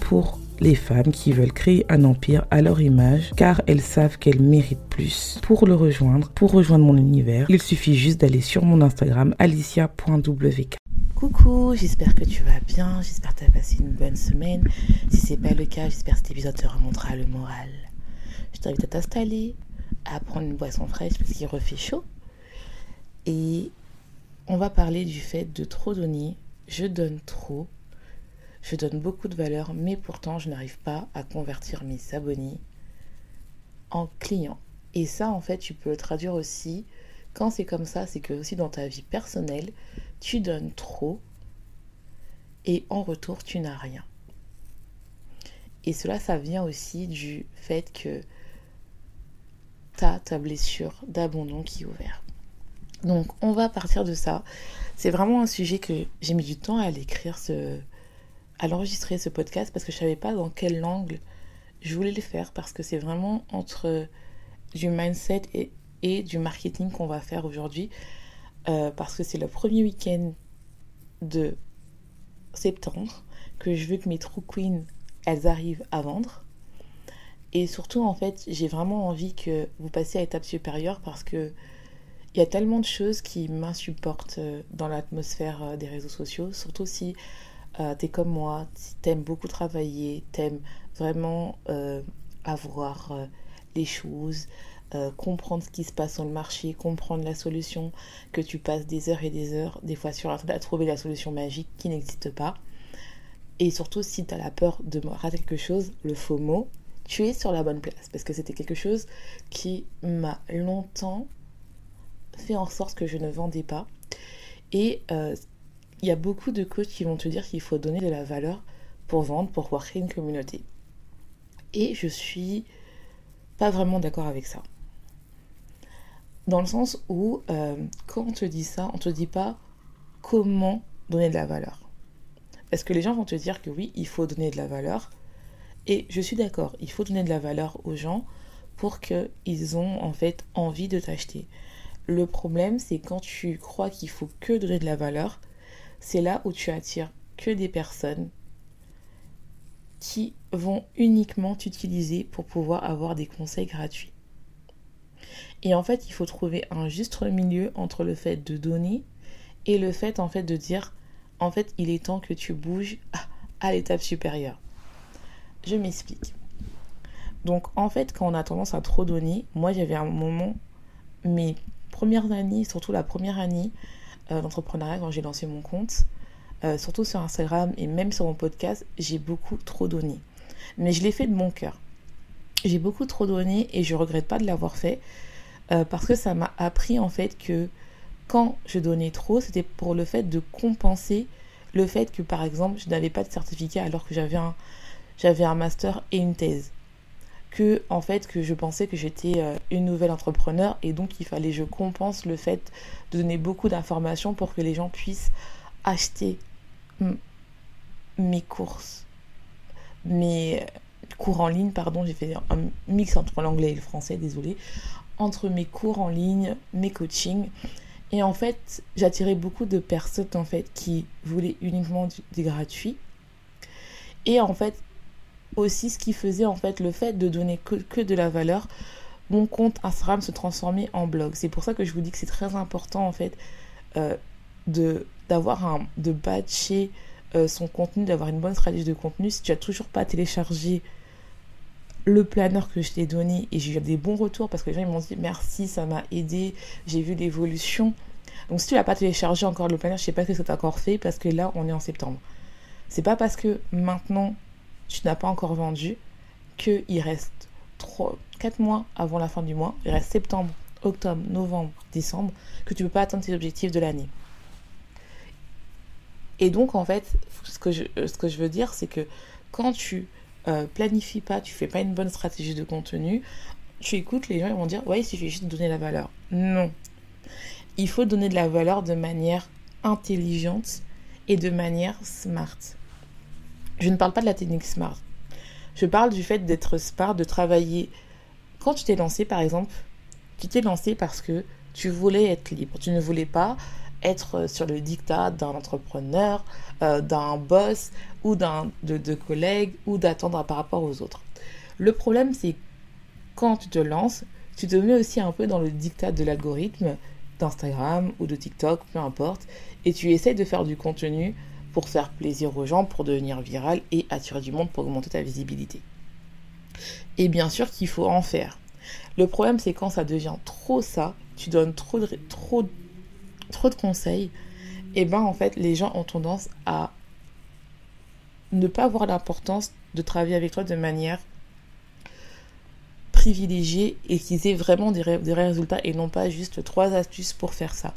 Pour les femmes qui veulent créer un empire à leur image car elles savent qu'elles méritent plus. Pour le rejoindre, pour rejoindre mon univers, il suffit juste d'aller sur mon Instagram alicia.wk. Coucou, j'espère que tu vas bien, j'espère que tu as passé une bonne semaine. Si c'est pas le cas, j'espère que cet épisode te remontera le moral. Je t'invite à t'installer, à prendre une boisson fraîche parce qu'il refait chaud. Et on va parler du fait de trop donner. Je donne trop je donne beaucoup de valeur, mais pourtant je n'arrive pas à convertir mes abonnés en clients. Et ça, en fait, tu peux le traduire aussi. Quand c'est comme ça, c'est que aussi dans ta vie personnelle, tu donnes trop et en retour, tu n'as rien. Et cela, ça vient aussi du fait que tu as ta blessure d'abandon qui est ouverte. Donc, on va partir de ça. C'est vraiment un sujet que j'ai mis du temps à l'écrire, ce, à l'enregistrer ce podcast parce que je savais pas dans quel angle je voulais le faire parce que c'est vraiment entre du mindset et, et du marketing qu'on va faire aujourd'hui. Euh, parce que c'est le premier week-end de septembre que je veux que mes True Queens elles arrivent à vendre. Et surtout en fait j'ai vraiment envie que vous passiez à l'étape supérieure parce que il y a tellement de choses qui m'insupportent euh, dans l'atmosphère euh, des réseaux sociaux surtout si euh, t'es comme moi, t'aimes beaucoup travailler, t'aimes vraiment euh, avoir euh, les choses, comprendre ce qui se passe sur le marché, comprendre la solution, que tu passes des heures et des heures, des fois sur Internet, à trouver la solution magique qui n'existe pas. Et surtout, si tu as la peur de rater quelque chose, le faux mot, tu es sur la bonne place. Parce que c'était quelque chose qui m'a longtemps fait en sorte que je ne vendais pas. Et il y a beaucoup de coachs qui vont te dire qu'il faut donner de la valeur pour vendre, pour pouvoir créer une communauté. Et je suis pas vraiment d'accord avec ça. Dans le sens où, euh, quand on te dit ça, on te dit pas comment donner de la valeur. Parce que les gens vont te dire que oui, il faut donner de la valeur. Et je suis d'accord, il faut donner de la valeur aux gens pour qu'ils ont en fait envie de t'acheter. Le problème, c'est quand tu crois qu'il faut que donner de la valeur, c'est là où tu attires que des personnes qui vont uniquement t'utiliser pour pouvoir avoir des conseils gratuits. Et en fait, il faut trouver un juste milieu entre le fait de donner et le fait de dire en fait, il est temps que tu bouges à l'étape supérieure. Je m'explique. Donc en fait, quand on a tendance à trop donner, moi j'avais un moment mes premières années, surtout la première année, euh, d'entrepreneuriat quand j'ai lancé mon compte. Euh, surtout sur Instagram et même sur mon podcast, j'ai beaucoup trop donné. Mais je l'ai fait de mon cœur. J'ai beaucoup trop donné et je regrette pas de l'avoir fait euh, parce que ça m'a appris en fait que quand je donnais trop, c'était pour le fait de compenser le fait que par exemple je n'avais pas de certificat alors que j'avais un, j'avais un master et une thèse en fait que je pensais que j'étais euh, une nouvelle entrepreneur et donc il fallait je compense le fait de donner beaucoup d'informations pour que les gens puissent acheter mes courses, mes cours en ligne, pardon, j'ai fait un mix entre l'anglais et le français, désolé, entre mes cours en ligne, mes coachings. Et en fait, j'attirais beaucoup de personnes en fait qui voulaient uniquement du, du gratuit. Et en fait, aussi ce qui faisait en fait le fait de donner que, de la valeur, mon compte Instagram se transformait en blog. C'est pour ça que je vous dis que c'est très important en fait euh, de d'avoir un de batcher euh, son contenu, d'avoir une bonne stratégie de contenu. Si tu as toujours pas téléchargé le planeur que je t'ai donné et j'ai eu des bons retours parce que les gens m'ont dit merci, ça m'a aidé, j'ai vu l'évolution. Donc si tu n'as pas téléchargé encore le planeur, je sais pas ce que tu as encore fait parce que là on est en septembre. C'est pas parce que maintenant tu n'as pas encore vendu, qu'il reste 3, 4 mois avant la fin du mois, il reste septembre, octobre, novembre, décembre, que tu ne peux pas atteindre tes objectifs de l'année. Et donc, en fait, ce que je, ce que je veux dire, c'est que quand tu euh, planifies pas, tu fais pas une bonne stratégie de contenu, tu écoutes les gens, ils vont dire, ouais, il suffit juste de donner la valeur. Non. Il faut donner de la valeur de manière intelligente et de manière smart. Je ne parle pas de la technique smart. Je parle du fait d'être smart, de travailler. Quand tu t'es lancé, par exemple, tu t'es lancé parce que tu voulais être libre. Tu ne voulais pas être sur le dictat d'un entrepreneur, euh, d'un boss ou d'un de, de collègues ou d'attendre par rapport aux autres. Le problème, c'est quand tu te lances, tu te mets aussi un peu dans le dictat de l'algorithme d'Instagram ou de TikTok, peu importe, et tu essaies de faire du contenu pour faire plaisir aux gens, pour devenir viral et attirer du monde pour augmenter ta visibilité. Et bien sûr qu'il faut en faire. Le problème, c'est quand ça devient trop ça, tu donnes trop de, conseils, et ben en fait, les gens ont tendance à ne pas voir l'importance de travailler avec toi de manière privilégiée et qu'ils aient vraiment des résultats et non pas juste trois astuces pour faire ça.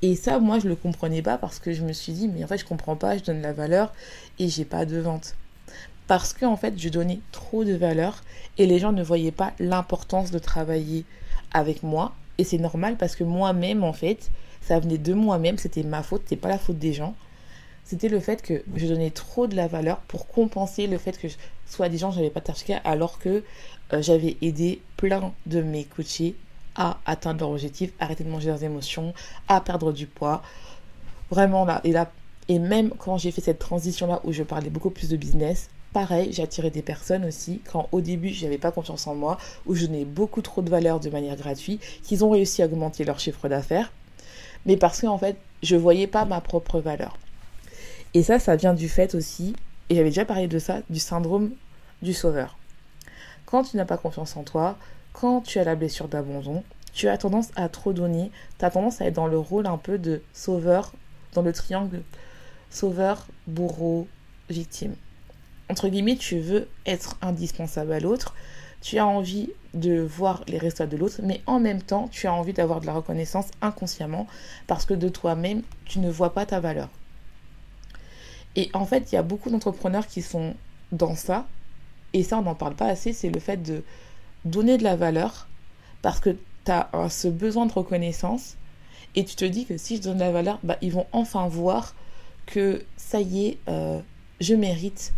Et ça, moi, je le comprenais pas parce que je me suis dit, mais en fait, je comprends pas, je donne la valeur et j'ai pas de vente. Parce que, en fait, je donnais trop de valeur et les gens ne voyaient pas l'importance de travailler avec moi. Et c'est normal parce que moi-même, en fait, ça venait de moi-même, c'était ma faute, c'était pas la faute des gens. C'était le fait que je donnais trop de la valeur pour compenser le fait que, soit des gens, j'avais pas de alors que euh, j'avais aidé plein de mes coachés à atteindre leur objectif, arrêter de manger leurs émotions, à perdre du poids. Vraiment là, et là, et même quand j'ai fait cette transition là où je parlais beaucoup plus de business, pareil, j'ai attiré des personnes aussi quand au début je n'avais pas confiance en moi, où je donnais beaucoup trop de valeur de manière gratuite, qu'ils ont réussi à augmenter leur chiffre d'affaires, mais parce qu'en fait, je voyais pas ma propre valeur. Et ça, ça vient du fait aussi, et j'avais déjà parlé de ça, du syndrome du sauveur. Quand tu n'as pas confiance en toi, quand tu as la blessure d'abandon, tu as tendance à trop donner, tu as tendance à être dans le rôle un peu de sauveur, dans le triangle sauveur, bourreau, victime. Entre guillemets, tu veux être indispensable à l'autre, tu as envie de voir les résultats de l'autre, mais en même temps, tu as envie d'avoir de la reconnaissance inconsciemment parce que de toi-même, tu ne vois pas ta valeur. Et en fait, il y a beaucoup d'entrepreneurs qui sont dans ça, et ça, on n'en parle pas assez, c'est le fait de donner de la valeur parce que tu as ce besoin de reconnaissance et tu te dis que si je donne de la valeur, bah, ils vont enfin voir que ça y est, euh, je mérite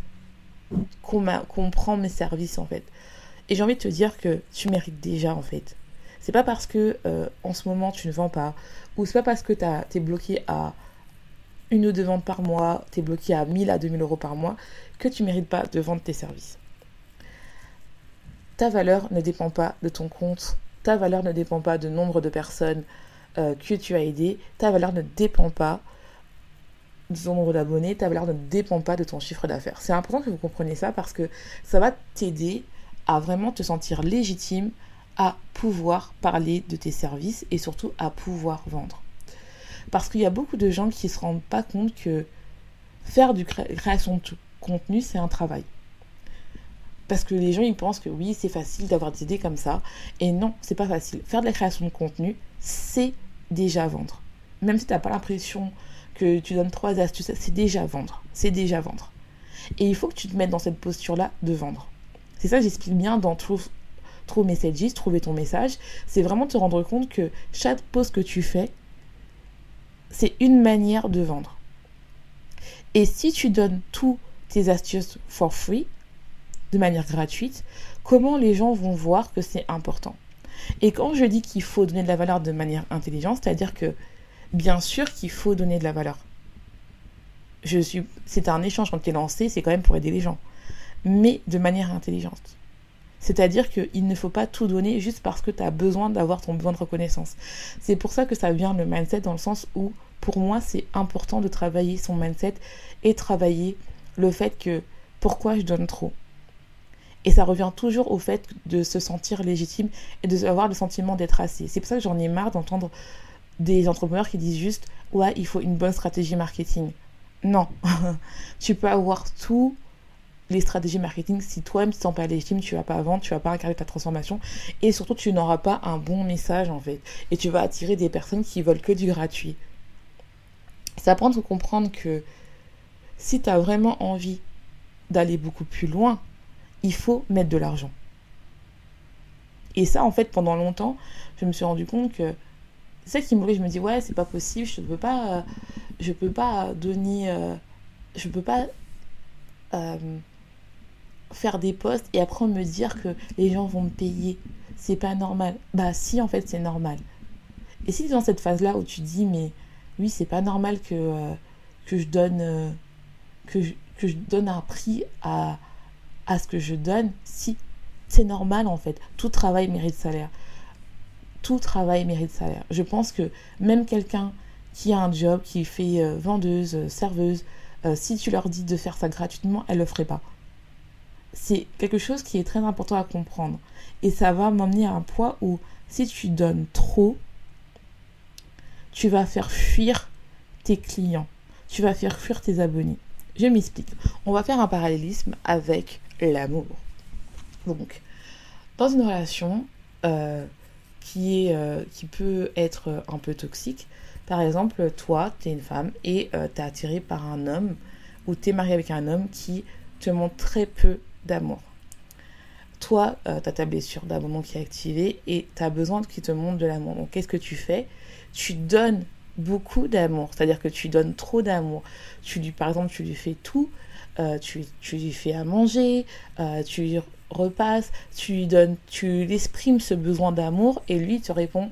qu'on prend mes services en fait. Et j'ai envie de te dire que tu mérites déjà en fait. C'est pas parce que euh, en ce moment tu ne vends pas, ou c'est pas parce que tu es bloqué à une ou deux ventes par mois, tu es bloqué à 1000 à 2000 euros par mois, que tu mérites pas de vendre tes services ta valeur ne dépend pas de ton compte, ta valeur ne dépend pas du nombre de personnes euh, que tu as aidées, ta valeur ne dépend pas de ton nombre d'abonnés, ta valeur ne dépend pas de ton chiffre d'affaires. C'est important que vous compreniez ça parce que ça va t'aider à vraiment te sentir légitime à pouvoir parler de tes services et surtout à pouvoir vendre. Parce qu'il y a beaucoup de gens qui ne se rendent pas compte que faire du création de contenu, c'est un travail. Parce que les gens, ils pensent que oui, c'est facile d'avoir des idées comme ça. Et non, c'est pas facile. Faire de la création de contenu, c'est déjà vendre. Même si tu n'as pas l'impression que tu donnes trois astuces, c'est déjà vendre. C'est déjà vendre. Et il faut que tu te mettes dans cette posture-là de vendre. C'est ça que j'explique bien dans True, True Messages, trouver ton message. C'est vraiment te rendre compte que chaque post que tu fais, c'est une manière de vendre. Et si tu donnes tous tes astuces for free, de manière gratuite, comment les gens vont voir que c'est important. Et quand je dis qu'il faut donner de la valeur de manière intelligente, c'est-à-dire que bien sûr qu'il faut donner de la valeur. C'est un échange quand tu es lancé, c'est quand même pour aider les gens, mais de manière intelligente. C'est-à-dire qu'il ne faut pas tout donner juste parce que tu as besoin d'avoir ton besoin de reconnaissance. C'est pour ça que ça vient le mindset dans le sens où, pour moi, c'est important de travailler son mindset et travailler le fait que pourquoi je donne trop et ça revient toujours au fait de se sentir légitime et de avoir le sentiment d'être assez. C'est pour ça que j'en ai marre d'entendre des entrepreneurs qui disent juste ouais, il faut une bonne stratégie marketing. Non, tu peux avoir tout les stratégies marketing, si toi-même tu ne sens pas légitime, tu vas pas vendre, tu vas pas incarner ta transformation et surtout tu n'auras pas un bon message en fait. Et tu vas attirer des personnes qui veulent que du gratuit. Ça prend de comprendre que si tu as vraiment envie d'aller beaucoup plus loin, il faut mettre de l'argent. Et ça, en fait, pendant longtemps, je me suis rendu compte que c'est ça qui me Je me dis, ouais, c'est pas possible, je peux pas, je peux pas donner, euh, je peux pas euh, faire des posts et après me dire que les gens vont me payer. C'est pas normal. Bah, si, en fait, c'est normal. Et si dans cette phase-là où tu dis, mais oui, c'est pas normal que, euh, je donne. que je donne un prix à, à ce que je donne, si c'est normal en fait. Tout travail mérite salaire. Tout travail mérite salaire. Je pense que même quelqu'un qui a un job, qui fait euh, vendeuse, euh, serveuse, euh, si tu leur dis de faire ça gratuitement, elle le ferait pas. C'est quelque chose qui est très important à comprendre. Et ça va m'emmener à un point où si tu donnes trop, tu vas faire fuir tes clients. Tu vas faire fuir tes abonnés. Je m'explique. On va faire un parallélisme avec l'amour. Donc, dans une relation euh, qui, est, euh, qui peut être un peu toxique, par exemple, toi, tu es une femme et euh, tu es attiré par un homme ou tu es marié avec un homme qui te montre très peu d'amour. Toi, tu as ta blessure d'abandon qui est activée et tu as besoin qu'il te montre de l'amour. Donc, qu'est-ce que tu fais? Tu donnes beaucoup d'amour, c'est-à-dire que tu donnes trop d'amour. Tu lui, par exemple, tu lui fais tout, euh, tu, tu, lui fais à manger, euh, tu lui repasses, tu lui donnes, tu l'exprimes ce besoin d'amour et lui te répond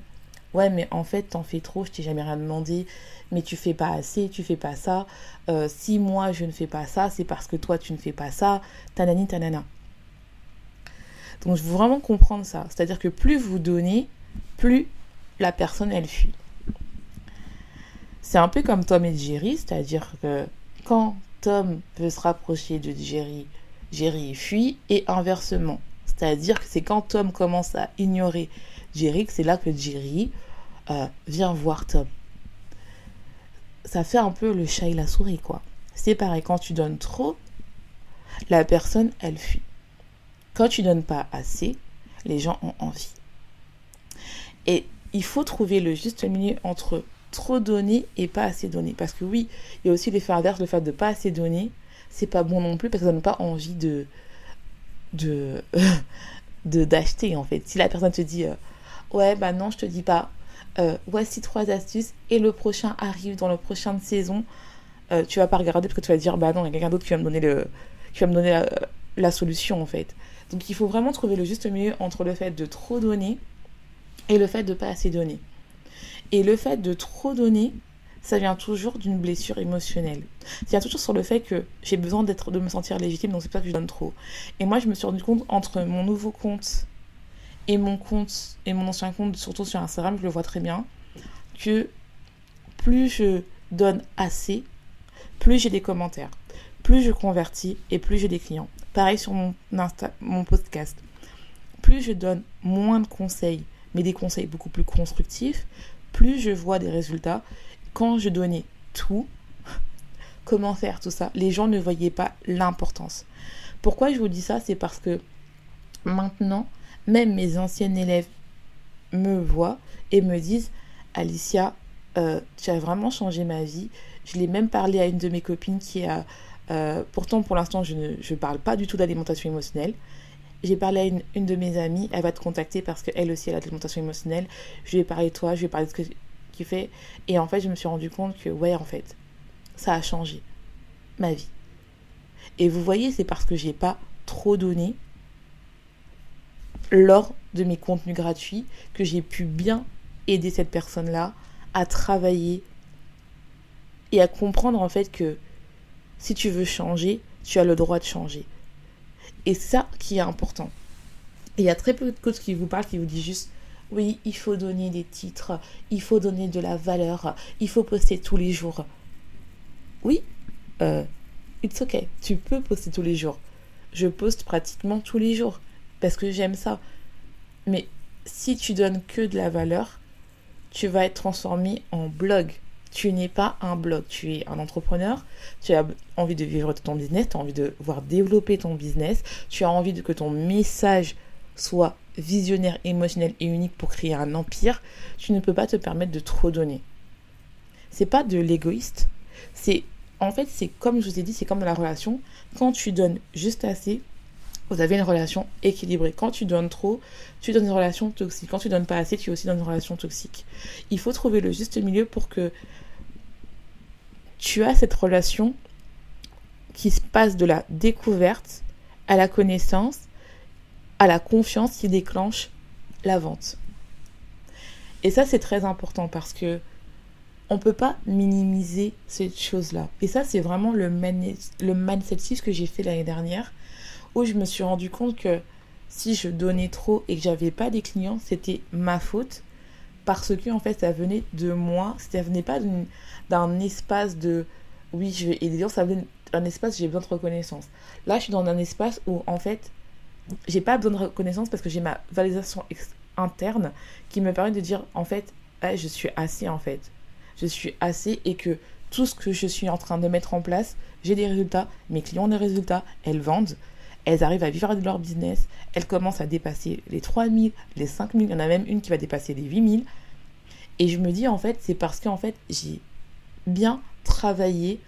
ouais mais en fait t'en fais trop, je t'ai jamais rien demandé, mais tu fais pas assez, tu fais pas ça. Euh, si moi je ne fais pas ça, c'est parce que toi tu ne fais pas ça, tanani tanana. Donc je veux vraiment comprendre ça, c'est-à-dire que plus vous donnez, plus la personne elle fuit. C'est un peu comme Tom et Jerry, c'est-à-dire que quand Tom veut se rapprocher de Jerry, Jerry fuit, et inversement. C'est-à-dire que c'est quand Tom commence à ignorer Jerry que c'est là que Jerry euh, vient voir Tom. Ça fait un peu le chat et la souris, quoi. C'est pareil, quand tu donnes trop, la personne, elle fuit. Quand tu donnes pas assez, les gens ont envie. Et il faut trouver le juste milieu entre trop donner et pas assez donner. Parce que oui, il y a aussi l'effet inverse, le fait de pas assez donner, c'est pas bon non plus parce que ça donne pas envie de de d'acheter en fait. Si la personne te dit euh, ouais bah non je te dis pas, euh, voici trois astuces et le prochain arrive dans le prochain saison, euh, tu vas pas regarder parce que tu vas dire bah non il y a quelqu'un d'autre qui va me donner le qui me donner la, la solution en fait. Donc il faut vraiment trouver le juste milieu entre le fait de trop donner et le fait de pas assez donner. Et le fait de trop donner, ça vient toujours d'une blessure émotionnelle. Ça vient toujours sur le fait que j'ai besoin de me sentir légitime, donc c'est pas que je donne trop. Et moi, je me suis rendu compte entre mon nouveau compte et mon compte et mon ancien compte, surtout sur Instagram, je le vois très bien, que plus je donne assez, plus j'ai des commentaires, plus je convertis et plus j'ai des clients. Pareil sur mon podcast. Plus je donne moins de conseils, mais des conseils beaucoup plus constructifs, plus je vois des résultats. Quand je donnais tout, comment faire tout ça, les gens ne voyaient pas l'importance. Pourquoi je vous dis ça C'est parce que maintenant, même mes anciennes élèves me voient et me disent Alicia, euh, tu as vraiment changé ma vie. Je l'ai même parlé à une de mes copines qui a. Euh, pourtant, pour l'instant, je ne parle pas du tout d'alimentation émotionnelle. J'ai parlé à une, de mes amies, elle va te contacter parce qu'elle aussi elle a de l'alimentation émotionnelle. Je lui ai parlé de toi, je lui ai parlé de ce que tu fais. Et en fait, je me suis rendu compte que, ouais, en fait, ça a changé ma vie. Et vous voyez, c'est parce que j'ai pas trop donné lors de mes contenus gratuits que j'ai pu bien aider cette personne-là à travailler et à comprendre en fait que si tu veux changer, tu as le droit de changer. Et ça qui est important. il y a très peu de coachs qui vous parlent, qui vous disent juste oui, il faut donner des titres, il faut donner de la valeur, il faut poster tous les jours. Oui, euh, it's ok, tu peux poster tous les jours. Je poste pratiquement tous les jours parce que j'aime ça. Mais si tu donnes que de la valeur, tu vas être transformé en blog. Tu n'es pas un blog, tu es un entrepreneur, tu as envie de vivre ton business, tu as envie de voir développer ton business, tu as envie de que ton message soit visionnaire, émotionnel et unique pour créer un empire, tu ne peux pas te permettre de trop donner. C'est pas de l'égoïste, c'est en fait, c'est comme je vous ai dit, c'est comme dans la relation, quand tu donnes juste assez, vous avez une relation équilibrée. Quand tu donnes trop, tu donnes une relation toxique. Quand tu donnes pas assez, tu aussi donnes une relation toxique. Il faut trouver le juste milieu pour que tu as cette relation qui se passe de la découverte à la connaissance, à la confiance qui déclenche la vente. Et ça, c'est très important parce que on peut pas minimiser cette chose-là. Et ça, c'est vraiment le, le mindset que j'ai fait l'année dernière, où je me suis rendu compte que si je donnais trop et que j'avais pas des clients, c'était ma faute. Parce que en fait, ça venait de moi, ça venait pas d'un espace de oui, je vais aider, ça venait d'un espace j'ai besoin de reconnaissance. Là, je suis dans un espace où en fait, j'ai pas besoin de reconnaissance parce que j'ai ma validation interne qui me permet de dire en fait, je suis assez en fait. Je suis assez et que tout ce que je suis en train de mettre en place, j'ai des résultats, mes clients ont des résultats, elles vendent, elles arrivent à vivre de leur business, elles commencent à dépasser les 3000, les 5000, il y en a même une qui va dépasser les 8000. Et je me dis en fait, c'est parce qu'en fait, j'ai bien travaillé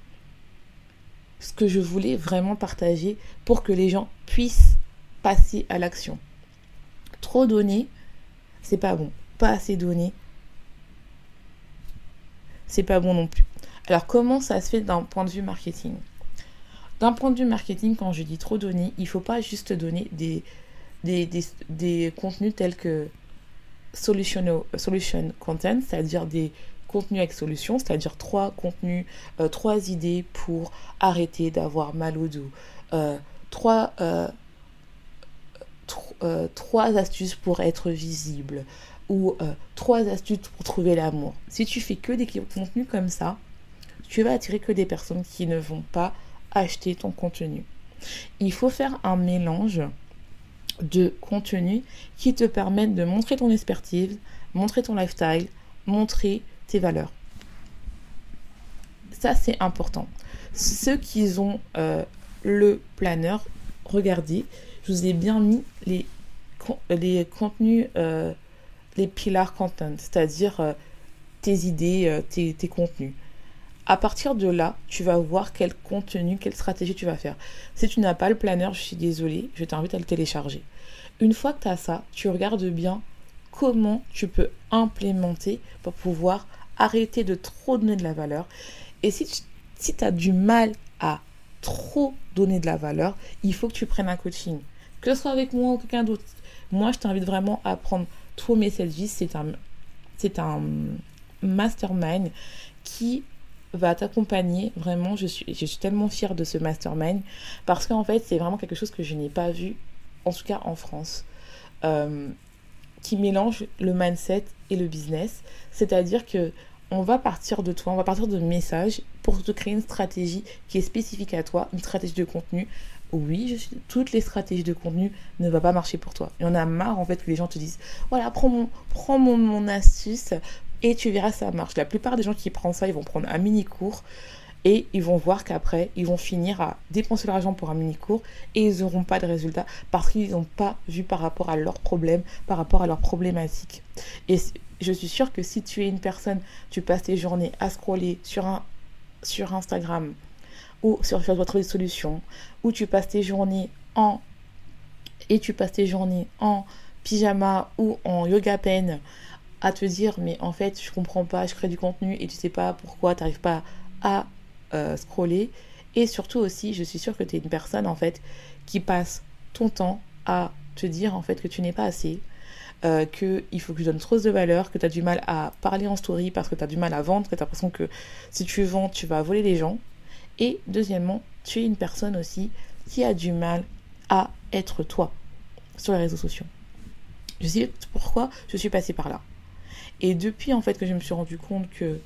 ce que je voulais vraiment partager pour que les gens puissent passer à l'action. Trop donner, c'est pas bon. Pas assez donner, c'est pas bon non plus. Alors comment ça se fait d'un point de vue marketing? D'un point de vue marketing, quand je dis trop donner, il faut pas juste donner des, contenus tels que solution, content, c'est-à-dire des contenus avec solution, c'est-à-dire trois contenus, euh, trois idées pour arrêter d'avoir mal au dos, euh, trois, euh, trois astuces pour être visible, ou trois astuces pour trouver l'amour. Si tu fais que des contenus comme ça, tu vas attirer que des personnes qui ne vont pas acheter ton contenu. Il faut faire un mélange de contenus qui te permettent de montrer ton expertise, montrer ton lifestyle, montrer tes valeurs. Ça, c'est important. Ceux qui ont euh, le planeur, regardez, je vous ai bien mis les, les contenus euh, les pillars content, c'est-à-dire euh, tes idées, tes, contenus. À partir de là, tu vas voir quel contenu, quelle stratégie tu vas faire. Si tu n'as pas le planeur, je suis désolée, je t'invite à le télécharger. Une fois que tu as ça, tu regardes bien comment tu peux implémenter pour pouvoir arrêter de trop donner de la valeur. Et si tu as du mal à trop donner de la valeur, il faut que tu prennes un coaching. Que ce soit avec moi ou quelqu'un d'autre. Moi, je t'invite vraiment à prendre True Messages, c'est un, c'est un mastermind qui va t'accompagner. Vraiment, je suis, je suis tellement fière de ce mastermind parce qu'en fait, c'est vraiment quelque chose que je n'ai pas vu, en tout cas en France, euh, qui mélange le mindset et le business. C'est-à-dire que on va partir de toi, on va partir de messages pour te créer une stratégie qui est spécifique à toi, une stratégie de contenu oui, je suis, toutes les stratégies de contenu ne vont pas marcher pour toi. Il y a marre en fait que les gens te disent voilà, prends mon, prends mon, mon astuce et tu verras ça marche. La plupart des gens qui prennent ça, ils vont prendre un mini cours et ils vont voir qu'après, ils vont finir à dépenser leur argent pour un mini cours et ils n'auront pas de résultat parce qu'ils n'ont pas vu par rapport à leurs problèmes, par rapport à leurs problématiques. Et je suis sûre que si tu es une personne, tu passes tes journées à scroller sur, Instagram, ou sur faire votre solution, ou tu passes tes journées en et tu passes tes journées en pyjama ou en yoga pen à te dire mais en fait je comprends pas, je crée du contenu et tu sais pas pourquoi tu n'arrives pas à euh, scroller et surtout aussi je suis sûre que tu es une personne en fait qui passe ton temps à te dire en fait que tu n'es pas assez euh, qu'il faut que tu donnes trop de valeur, que tu as du mal à parler en story parce que tu as du mal à vendre, que tu as l'impression que si tu vends, tu vas voler les gens. Et deuxièmement, tu es une personne aussi qui a du mal à être toi sur les réseaux sociaux. Je sais pourquoi je suis passée par là. Et depuis en fait que je me suis rendu compte que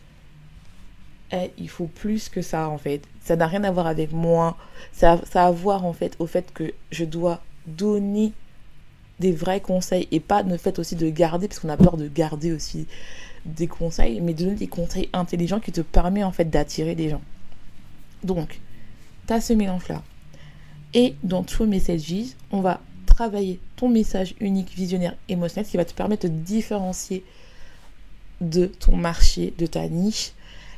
eh, il faut plus que ça en fait. Ça n'a rien à voir avec moi. Ça, a à voir en fait au fait que je dois donner des vrais conseils et pas le fait aussi de garder parce qu'on a peur de garder aussi des conseils, mais de donner des conseils intelligents qui te permettent en fait d'attirer des gens. Donc, tu as ce mélange-là. Et dans True Messages, on va travailler ton message unique, visionnaire, émotionnel, qui va te permettre de différencier de ton marché, de ta niche,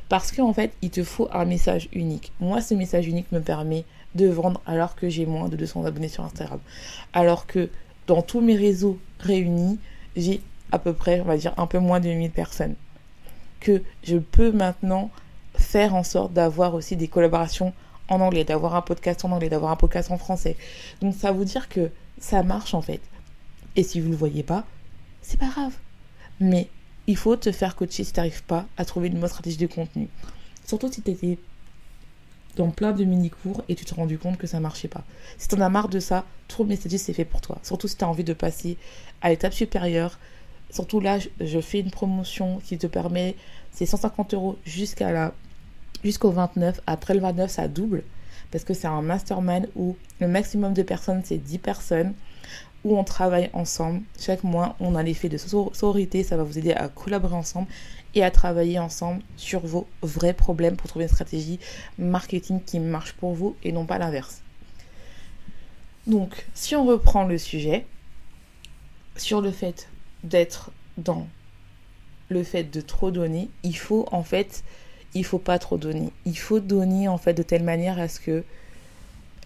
parce qu'en fait, il te faut un message unique. Moi, ce message unique me permet de vendre alors que j'ai moins de 200 abonnés sur Instagram. Alors que dans tous mes réseaux réunis, j'ai à peu près, on va dire, un peu moins de 1000 personnes. Que je peux maintenant faire en sorte d'avoir aussi des collaborations en anglais, d'avoir un podcast en anglais, d'avoir un podcast en français. Donc ça veut dire que ça marche en fait. Et si vous ne le voyez pas, c'est pas grave. Mais il faut te faire coacher si tu n'arrives pas à trouver une bonne stratégie de contenu. Surtout si tu étais dans plein de mini-cours et tu te rendu compte que ça marchait pas. Si tu en as marre de ça, True Messages c'est fait pour toi. Surtout si tu as envie de passer à l'étape supérieure. Surtout là, je fais une promotion qui te permet, c'est 150 euros jusqu'à la jusqu'au 29. Après le 29, ça double parce que c'est un mastermind où le maximum de personnes, c'est 10 personnes, on travaille ensemble. Chaque mois, on a l'effet de sororité, ça va vous aider à collaborer ensemble et à travailler ensemble sur vos vrais problèmes pour trouver une stratégie marketing qui marche pour vous et non pas l'inverse. Donc, si on reprend le sujet sur le fait d'être dans le fait de trop donner, il faut en fait il faut pas trop donner. Il faut donner en fait de telle manière à ce que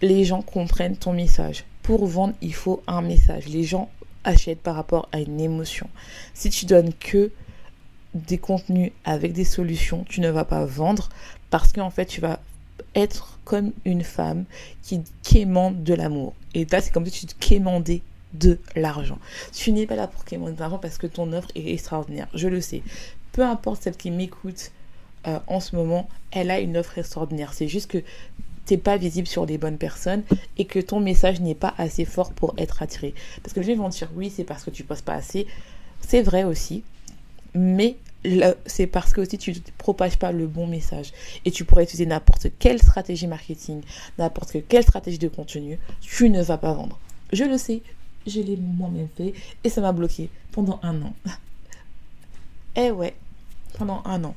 les gens comprennent ton message. Pour vendre, il faut un message. Les gens achètent par rapport à une émotion. Si tu donnes que des contenus avec des solutions, tu ne vas pas vendre parce qu'en fait, tu vas être comme une femme qui quémande de l'amour. Et là, c'est comme si tu quémandais de l'argent. Tu n'es pas là pour quémander de l'argent parce que ton offre est extraordinaire. Je le sais. Peu importe celle qui m'écoute euh, en ce moment, elle a une offre extraordinaire. C'est juste que t'es pas visible sur les bonnes personnes et que ton message n'est pas assez fort pour être attiré. Parce que gens vont dire oui, c'est parce que tu postes pas assez. C'est vrai aussi, mais c'est parce que aussi tu ne propages pas le bon message et tu pourrais utiliser n'importe quelle stratégie marketing, n'importe quelle stratégie de contenu, tu ne vas pas vendre. Je le sais, je l'ai moi-même fait et ça m'a bloqué pendant un an. eh ouais, pendant un an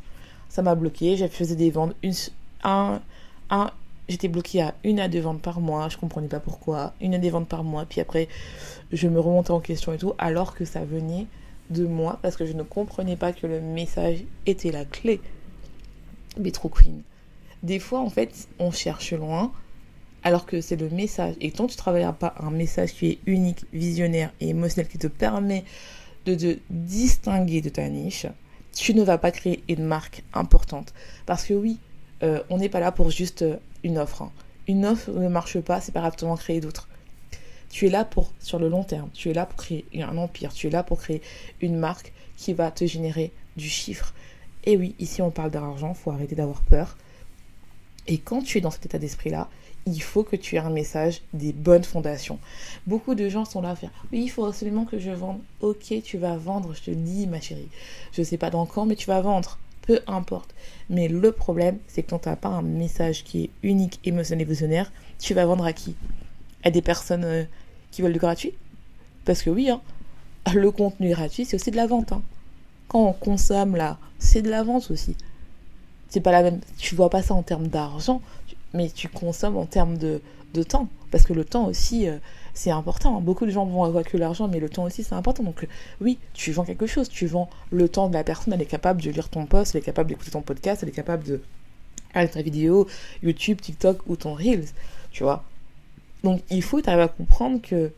ça m'a bloqué. Je faisais des ventes, un, un, j'étais bloquée à une à deux ventes par mois. Je comprenais pas pourquoi. Une à deux ventes par mois. Puis après, je me remontais en question et tout, alors que ça venait de moi parce que je ne comprenais pas que le message était la clé. Mais trop queen. Des fois, en fait, on cherche loin alors que c'est le message. Et tant tu travailles pas un message qui est unique, visionnaire et émotionnel qui te permet de te distinguer de ta niche, tu ne vas pas créer une marque importante. Parce que oui, euh, on n'est pas là pour juste euh, une offre. Hein. Une offre ne marche pas, c'est pas grave, tu en créer d'autres. Tu es là pour, sur le long terme, tu es là pour créer un empire, tu es là pour créer une marque qui va te générer du chiffre. Et oui, ici on parle d'argent, faut arrêter d'avoir peur. Et quand tu es dans cet état d'esprit-là, il faut que tu aies un message, des bonnes fondations. Beaucoup de gens sont là à faire Oui, il faut absolument que je vende. Ok, tu vas vendre, je te dis, ma chérie. Je sais pas dans quand, mais tu vas vendre. Peu importe. Mais le problème, c'est que quand tu n'as pas un message qui est unique, émotionnel et visionnaire, tu vas vendre à qui? À des personnes euh, qui veulent du gratuit? Parce que oui, hein, le contenu gratuit, c'est aussi de la vente. Hein. Quand on consomme là, c'est de la vente aussi. C'est pas la même. Tu vois pas ça en termes d'argent, mais tu consommes en termes de, temps. Parce que le temps aussi, euh, c'est important. Beaucoup de gens vont avoir que l'argent, mais le temps aussi, c'est important. Donc, oui, tu vends quelque chose. Tu vends le temps de la personne. Elle est capable de lire ton post, elle est capable d'écouter ton podcast, elle est capable de regarder ta vidéo, YouTube, TikTok ou ton Reels. Tu vois Donc, il faut arrives à comprendre que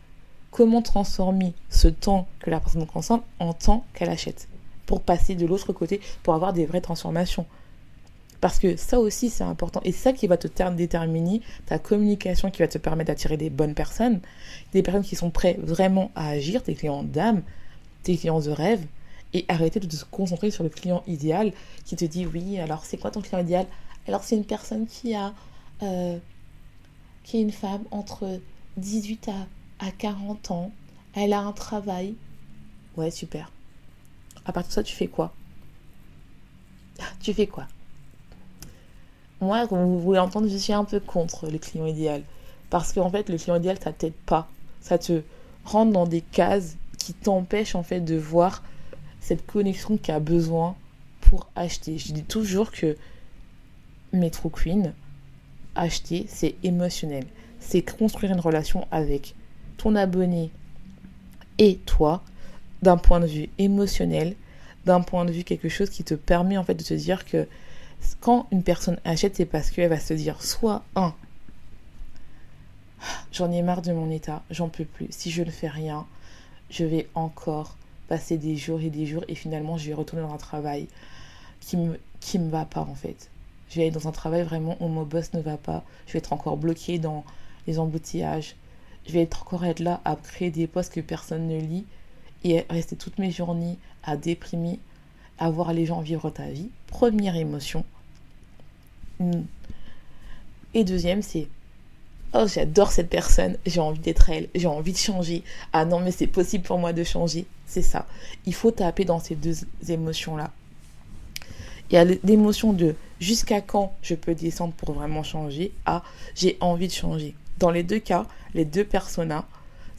comment transformer ce temps que la personne consomme en temps qu'elle achète pour passer de l'autre côté, pour avoir des vraies transformations. Parce que ça aussi, c'est important. Et ça qui va te déterminer ta communication qui va te permettre d'attirer des bonnes personnes, des personnes qui sont prêtes vraiment à agir, tes clients d'âme, tes clients de rêve, et arrêter de se concentrer sur le client idéal qui te dit oui, alors c'est quoi ton client idéal? Alors c'est une personne qui a, euh, qui est une femme entre 18 à, à 40 ans, elle a un travail. Ouais, super. À partir de ça, tu fais quoi? Tu fais quoi? Moi, comme vous pouvez entendre, je suis un peu contre le client idéal. Parce qu'en fait, le client idéal, ça t'aide pas. Ça te rentre dans des cases qui t'empêchent en fait de voir cette connexion qui a besoin pour acheter. Je dis toujours que Metro Queen, acheter, c'est émotionnel. C'est construire une relation avec ton abonné et toi, d'un point de vue émotionnel, d'un point de vue quelque chose qui te permet en fait de te dire que quand une personne achète, c'est parce qu'elle va se dire soit un, j'en ai marre de mon état, j'en peux plus. Si je ne fais rien, je vais encore passer des jours et des jours et finalement je vais retourner dans un travail qui me qui me va pas en fait. Je vais aller dans un travail vraiment où mon boss ne va pas. Je vais être encore bloqué dans les embouteillages. Je vais être encore être là à créer des posts que personne ne lit et rester toutes mes journées à déprimer, à voir les gens vivre ta vie. Première émotion. Et deuxième, c'est Oh, j'adore cette personne, j'ai envie d'être elle, j'ai envie de changer. Ah non, mais c'est possible pour moi de changer. C'est ça. Il faut taper dans ces deux émotions-là. Il y a l'émotion de jusqu'à quand je peux descendre pour vraiment changer? À j'ai envie de changer. Dans les deux cas, les deux personas,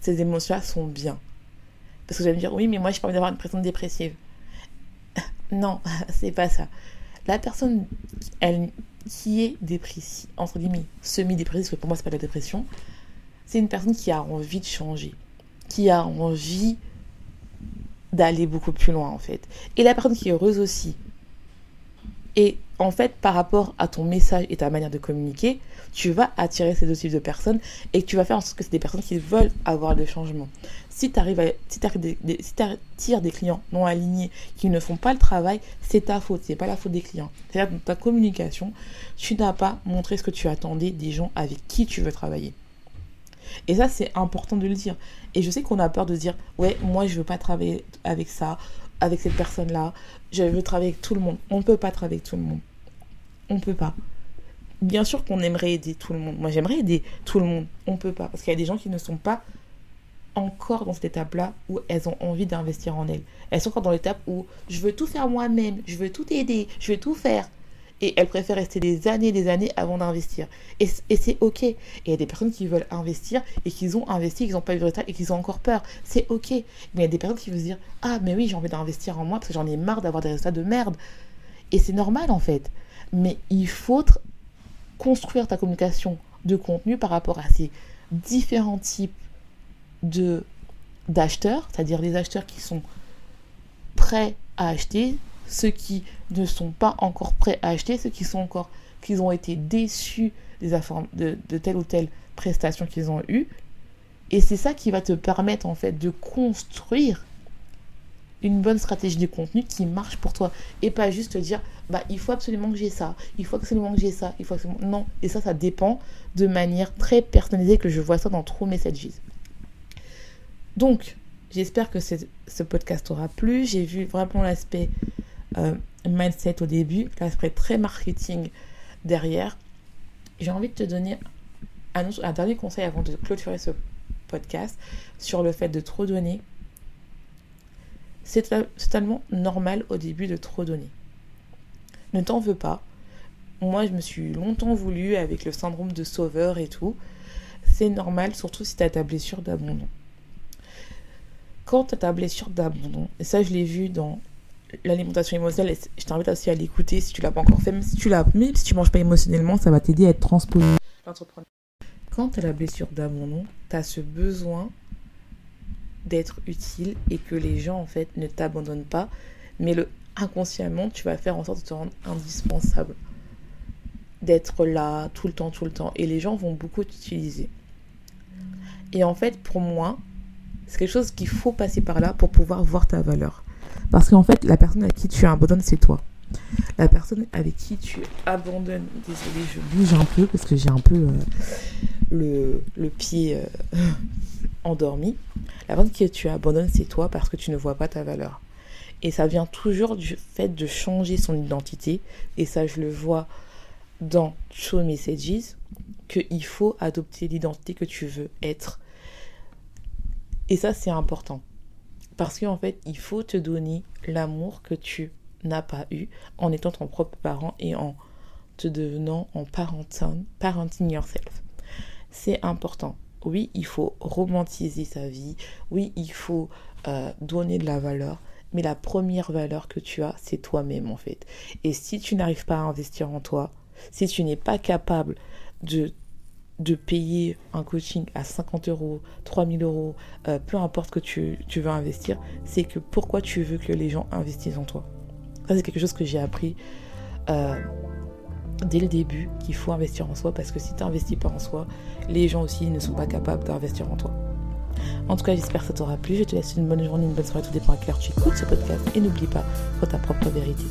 ces émotions-là sont bien. Parce que vous allez me dire, oui, mais moi, j'ai pas envie d'avoir une personne dépressive. Non, c'est pas ça. La personne, elle, qui est dépressive, entre guillemets, semi-dépressive, parce que pour moi, c'est pas la dépression, c'est une personne qui a envie de changer, qui a envie d'aller beaucoup plus loin, en fait. Et la personne qui est heureuse aussi, et en fait, par rapport à ton message et ta manière de communiquer, tu vas attirer ces deux types de personnes et tu vas faire en sorte que c'est des personnes qui veulent avoir des changements. Si tu arrives si attires des clients non alignés qui ne font pas le travail, c'est ta faute, c'est pas la faute des clients. C'est-à-dire dans ta communication, tu n'as pas montré ce que tu attendais des gens avec qui tu veux travailler. Et ça, c'est important de le dire. Et je sais qu'on a peur de dire, ouais, moi, je veux pas travailler avec ça avec cette personne-là, je veux travailler avec tout le monde. On ne peut pas travailler avec tout le monde. On ne peut pas. Bien sûr qu'on aimerait aider tout le monde. Moi, j'aimerais aider tout le monde. On ne peut pas. Parce qu'il y a des gens qui ne sont pas encore dans cette étape-là où elles ont envie d'investir en elles. Elles sont encore dans l'étape où je veux tout faire moi-même, je veux tout aider, je veux tout faire et elles préfèrent rester des années des années avant d'investir. Et, c'est ok. Et il y a des personnes qui veulent investir et qui ont investi, qui n'ont pas eu de résultat et qui ont encore peur. C'est ok. Mais il y a des personnes qui veulent se dire Ah, mais oui, j'ai envie d'investir en moi parce que j'en ai marre d'avoir des résultats de merde. Et c'est normal en fait. Mais il faut construire ta communication de contenu par rapport à ces différents types de d'acheteurs, c'est-à-dire les acheteurs qui sont prêts à acheter, ceux qui ne sont pas encore prêts à acheter, ceux qui sont encore, qui ont été déçus des de, de telle ou telle prestation qu'ils ont eue. Et c'est ça qui va te permettre en fait de construire une bonne stratégie de contenu qui marche pour toi et pas juste te dire bah il faut absolument que j'ai ça, il faut absolument que j'ai ça, il faut absolument non et ça ça dépend de manière très personnalisée que je vois ça dans True Messages. Donc j'espère que ce podcast aura plu, j'ai vu vraiment l'aspect euh, mindset au début, l'aspect très marketing derrière. J'ai envie de te donner un, un, dernier conseil avant de clôturer ce podcast sur le fait de trop donner. C'est totalement normal au début de trop donner. Ne t'en veux pas. Moi, je me suis longtemps voulu avec le syndrome de sauveur et tout. C'est normal, surtout si tu as ta blessure d'abandon. Quand tu as ta blessure d'abandon, et ça je l'ai vu dans l'alimentation émotionnelle, je t'invite aussi à l'écouter si tu l'as pas encore fait, même si tu l'as, même si tu manges pas émotionnellement, ça va t'aider à être transposé. Quand tu as la blessure d'abandon, tu as ce besoin d'être utile et que les gens en fait ne t'abandonnent pas, mais inconsciemment, tu vas faire en sorte de te rendre indispensable, d'être là tout le temps, tout le temps, et les gens vont beaucoup t'utiliser. Et en fait, pour moi, c'est quelque chose qu'il faut passer par là pour pouvoir voir ta valeur. Parce qu'en fait, la personne à qui tu abandonnes, c'est toi. La personne avec qui tu abandonnes, désolé, je bouge un peu parce que j'ai un peu euh, le, pied euh, endormi. La personne qui tu abandonnes, c'est toi parce que tu ne vois pas ta valeur. Et ça vient toujours du fait de changer son identité. Et ça, je le vois dans Show Messages, qu'il faut adopter l'identité que tu veux être. Et ça, c'est important. Parce qu'en fait, il faut te donner l'amour que tu n'as pas eu en étant ton propre parent et en te devenant en parenting, parenting yourself. C'est important. Oui, il faut romantiser sa vie. Oui, il faut euh, donner de la valeur. mais la première valeur que tu as, c'est toi-même en fait. Et si tu n'arrives pas à investir en toi, si tu n'es pas capable de de payer un coaching à 50 euros, 3000 euros, euh, peu importe que tu, veux investir, c'est que pourquoi tu veux que les gens investissent en toi. Ça, c'est quelque chose que j'ai appris euh, dès le début, qu'il faut investir en soi, parce que si tu n'investis pas en soi, les gens aussi ne sont pas capables d'investir en toi. En tout cas, j'espère que ça t'aura plu. Je te laisse une bonne journée, une bonne soirée, tout dépend à quelle heure tu écoutes ce podcast. Et n'oublie pas, ta propre vérité.